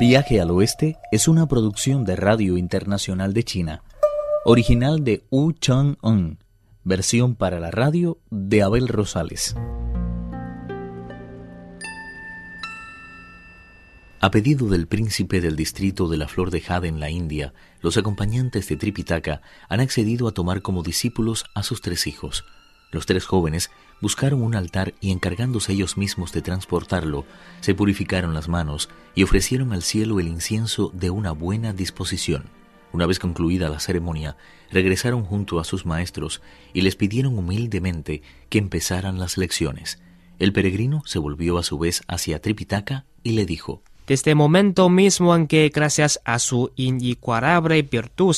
Viaje al Oeste es una producción de Radio Internacional de China, original de Wu Chang-un, versión para la radio de Abel Rosales. A pedido del príncipe del distrito de la Flor de Jade en la India, los acompañantes de Tripitaka han accedido a tomar como discípulos a sus tres hijos. Los tres jóvenes buscaron un altar y encargándose ellos mismos de transportarlo, se purificaron las manos y ofrecieron al cielo el incienso de una buena disposición. Una vez concluida la ceremonia, regresaron junto a sus maestros y les pidieron humildemente que empezaran las lecciones. El peregrino se volvió a su vez hacia Tripitaka y le dijo desde el momento mismo en que, gracias a su inigualable virtud,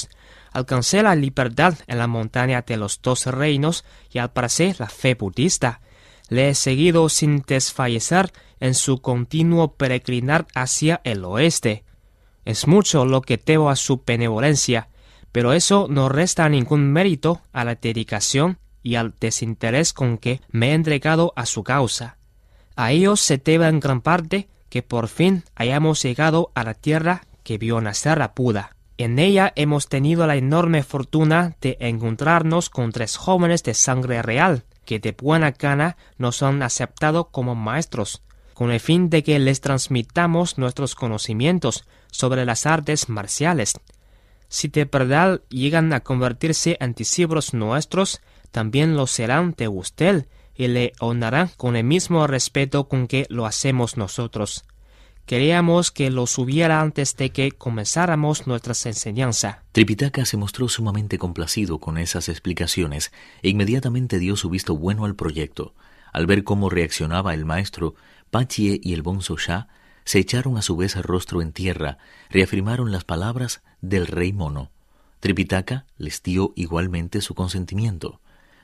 alcancé la libertad en la montaña de los dos reinos y al parecer la fe budista, le he seguido sin desfallecer en su continuo peregrinar hacia el oeste. Es mucho lo que debo a su benevolencia, pero eso no resta ningún mérito a la dedicación y al desinterés con que me he entregado a su causa. A ellos se debe en gran parte que por fin hayamos llegado a la tierra que vio nacer a Buda. En ella hemos tenido la enorme fortuna de encontrarnos con tres jóvenes de sangre real, que de buena gana nos han aceptado como maestros, con el fin de que les transmitamos nuestros conocimientos sobre las artes marciales. Si de verdad llegan a convertirse en discípulos nuestros, también lo serán de usted, y le honrarán con el mismo respeto con que lo hacemos nosotros. Queríamos que lo subiera antes de que comenzáramos nuestras enseñanzas. Tripitaka se mostró sumamente complacido con esas explicaciones e inmediatamente dio su visto bueno al proyecto. Al ver cómo reaccionaba el maestro, Pachie y el Bonzo se echaron a su vez el rostro en tierra, reafirmaron las palabras del rey mono. Tripitaka les dio igualmente su consentimiento.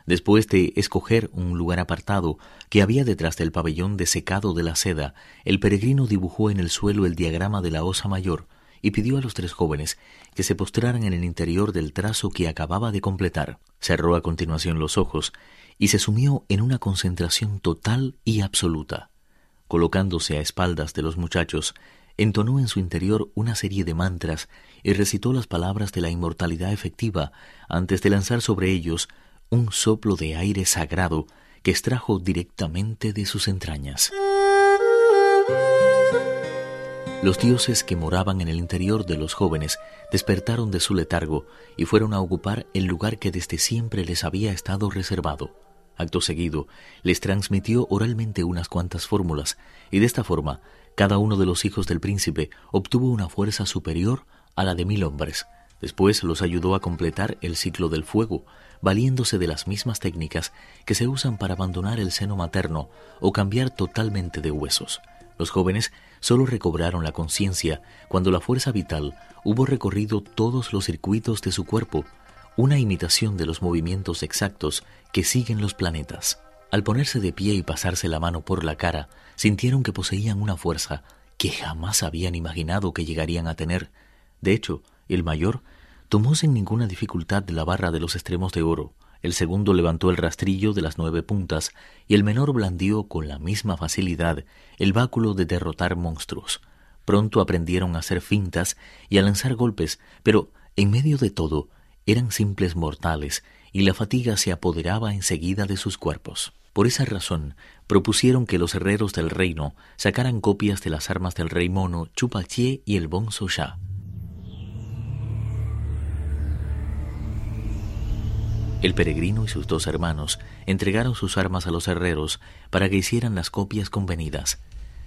Después de escoger un lugar apartado que había detrás del pabellón desecado de la seda, el peregrino dibujó en el suelo el diagrama de la osa mayor y pidió a los tres jóvenes que se postraran en el interior del trazo que acababa de completar. Cerró a continuación los ojos y se sumió en una concentración total y absoluta. Colocándose a espaldas de los muchachos, entonó en su interior una serie de mantras y recitó las palabras de la inmortalidad efectiva antes de lanzar sobre ellos un soplo de aire sagrado que extrajo directamente de sus entrañas. Los dioses que moraban en el interior de los jóvenes despertaron de su letargo y fueron a ocupar el lugar que desde siempre les había estado reservado. Acto seguido, les transmitió oralmente unas cuantas fórmulas, y de esta forma cada uno de los hijos del príncipe obtuvo una fuerza superior a la de mil hombres. Después los ayudó a completar el ciclo del fuego, valiéndose de las mismas técnicas que se usan para abandonar el seno materno o cambiar totalmente de huesos. Los jóvenes solo recobraron la conciencia cuando la fuerza vital hubo recorrido todos los circuitos de su cuerpo, una imitación de los movimientos exactos que siguen los planetas. Al ponerse de pie y pasarse la mano por la cara, sintieron que poseían una fuerza que jamás habían imaginado que llegarían a tener. De hecho, el mayor tomó sin ninguna dificultad la barra de los extremos de oro, el segundo levantó el rastrillo de las nueve puntas y el menor blandió con la misma facilidad el báculo de derrotar monstruos. Pronto aprendieron a hacer fintas y a lanzar golpes, pero en medio de todo eran simples mortales y la fatiga se apoderaba enseguida de sus cuerpos. Por esa razón, propusieron que los herreros del reino sacaran copias de las armas del rey mono Chupachie y el Bonzo. El peregrino y sus dos hermanos entregaron sus armas a los herreros para que hicieran las copias convenidas.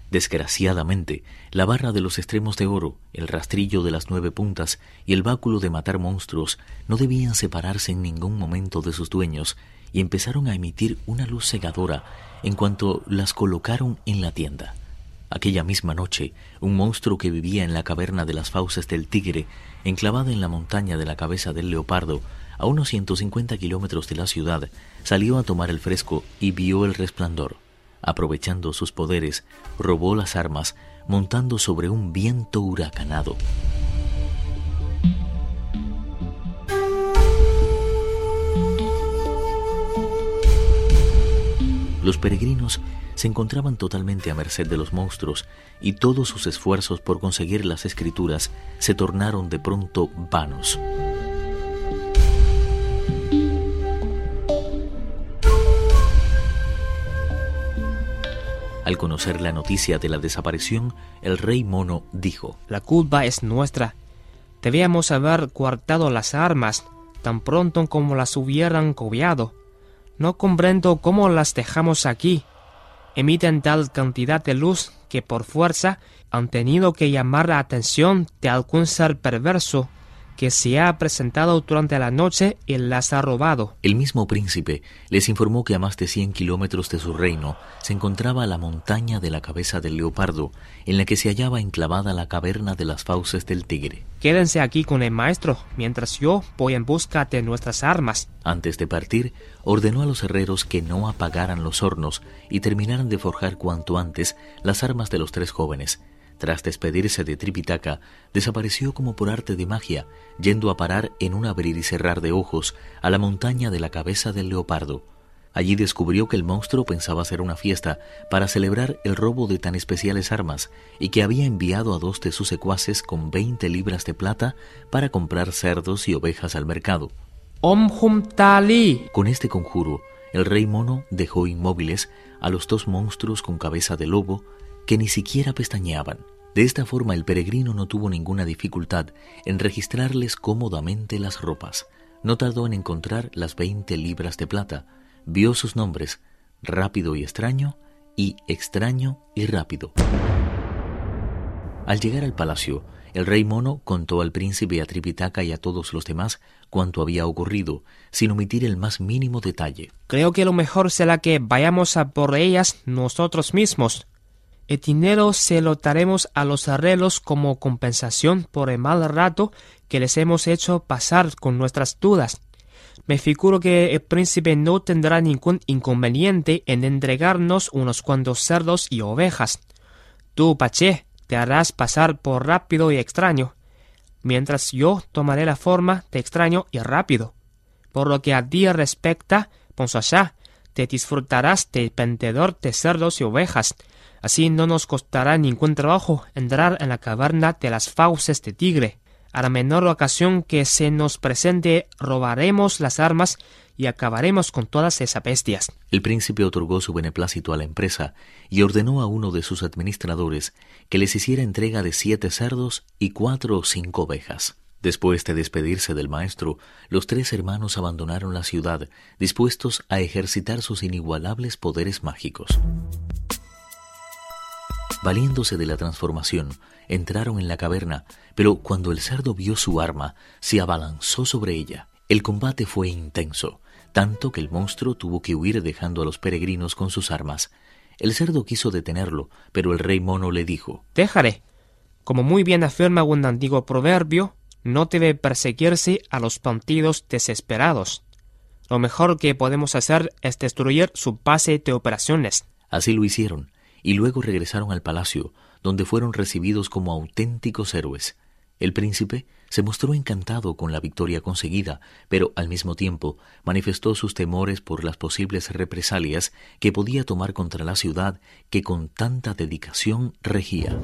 Desgraciadamente, la barra de los extremos de oro, el rastrillo de las nueve puntas y el báculo de matar monstruos no debían separarse en ningún momento de sus dueños y empezaron a emitir una luz cegadora en cuanto las colocaron en la tienda. Aquella misma noche, un monstruo que vivía en la caverna de las fauces del tigre, enclavada en la montaña de la cabeza del leopardo, a unos 150 kilómetros de la ciudad, salió a tomar el fresco y vio el resplandor. Aprovechando sus poderes, robó las armas, montando sobre un viento huracanado. Los peregrinos se encontraban totalmente a merced de los monstruos y todos sus esfuerzos por conseguir las escrituras se tornaron de pronto vanos. Al conocer la noticia de la desaparición, el rey mono dijo, La culpa es nuestra. Debíamos haber guardado las armas tan pronto como las hubieran cobiado. No comprendo cómo las dejamos aquí. Emiten tal cantidad de luz que por fuerza han tenido que llamar la atención de algún ser perverso que se ha presentado durante la noche y las ha robado. El mismo príncipe les informó que a más de 100 kilómetros de su reino se encontraba la montaña de la cabeza del leopardo, en la que se hallaba enclavada la caverna de las fauces del tigre. Quédense aquí con el maestro, mientras yo voy en busca de nuestras armas. Antes de partir, ordenó a los herreros que no apagaran los hornos y terminaran de forjar cuanto antes las armas de los tres jóvenes, tras despedirse de Tripitaka, desapareció como por arte de magia, yendo a parar en un abrir y cerrar de ojos a la montaña de la cabeza del leopardo. Allí descubrió que el monstruo pensaba hacer una fiesta para celebrar el robo de tan especiales armas y que había enviado a dos de sus secuaces con veinte libras de plata para comprar cerdos y ovejas al mercado. Om Hum Tali. Con este conjuro, el rey mono dejó inmóviles a los dos monstruos con cabeza de lobo que ni siquiera pestañeaban. De esta forma el peregrino no tuvo ninguna dificultad en registrarles cómodamente las ropas. No tardó en encontrar las veinte libras de plata. Vio sus nombres, rápido y extraño, y extraño y rápido. Al llegar al palacio, el rey mono contó al príncipe a Tripitaka y a todos los demás cuanto había ocurrido, sin omitir el más mínimo detalle. Creo que lo mejor será que vayamos a por ellas nosotros mismos, el dinero se lo daremos a los arreglos como compensación por el mal rato que les hemos hecho pasar con nuestras dudas. Me figuro que el príncipe no tendrá ningún inconveniente en entregarnos unos cuantos cerdos y ovejas. Tú, Paché, te harás pasar por rápido y extraño, mientras yo tomaré la forma de extraño y rápido. Por lo que a ti respecta, Ponsachá, te disfrutarás de vendedor de cerdos y ovejas, Así no nos costará ningún trabajo entrar en la caverna de las fauces de tigre. A la menor ocasión que se nos presente, robaremos las armas y acabaremos con todas esas bestias. El príncipe otorgó su beneplácito a la empresa y ordenó a uno de sus administradores que les hiciera entrega de siete cerdos y cuatro o cinco ovejas. Después de despedirse del maestro, los tres hermanos abandonaron la ciudad, dispuestos a ejercitar sus inigualables poderes mágicos. Valiéndose de la transformación, entraron en la caverna, pero cuando el cerdo vio su arma, se abalanzó sobre ella. El combate fue intenso, tanto que el monstruo tuvo que huir dejando a los peregrinos con sus armas. El cerdo quiso detenerlo, pero el rey mono le dijo Déjale. Como muy bien afirma un antiguo proverbio, no debe perseguirse a los partidos desesperados. Lo mejor que podemos hacer es destruir su base de operaciones. Así lo hicieron y luego regresaron al palacio, donde fueron recibidos como auténticos héroes. El príncipe se mostró encantado con la victoria conseguida, pero al mismo tiempo manifestó sus temores por las posibles represalias que podía tomar contra la ciudad que con tanta dedicación regía.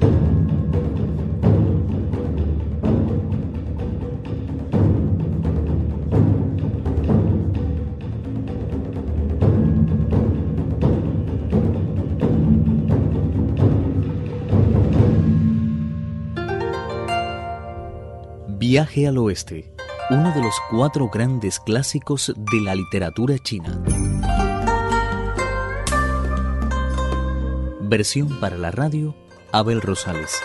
Viaje al Oeste, uno de los cuatro grandes clásicos de la literatura china. Versión para la radio, Abel Rosales.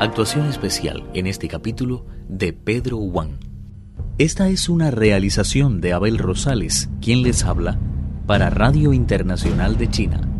Actuación especial en este capítulo de Pedro Wang. Esta es una realización de Abel Rosales, quien les habla, para Radio Internacional de China.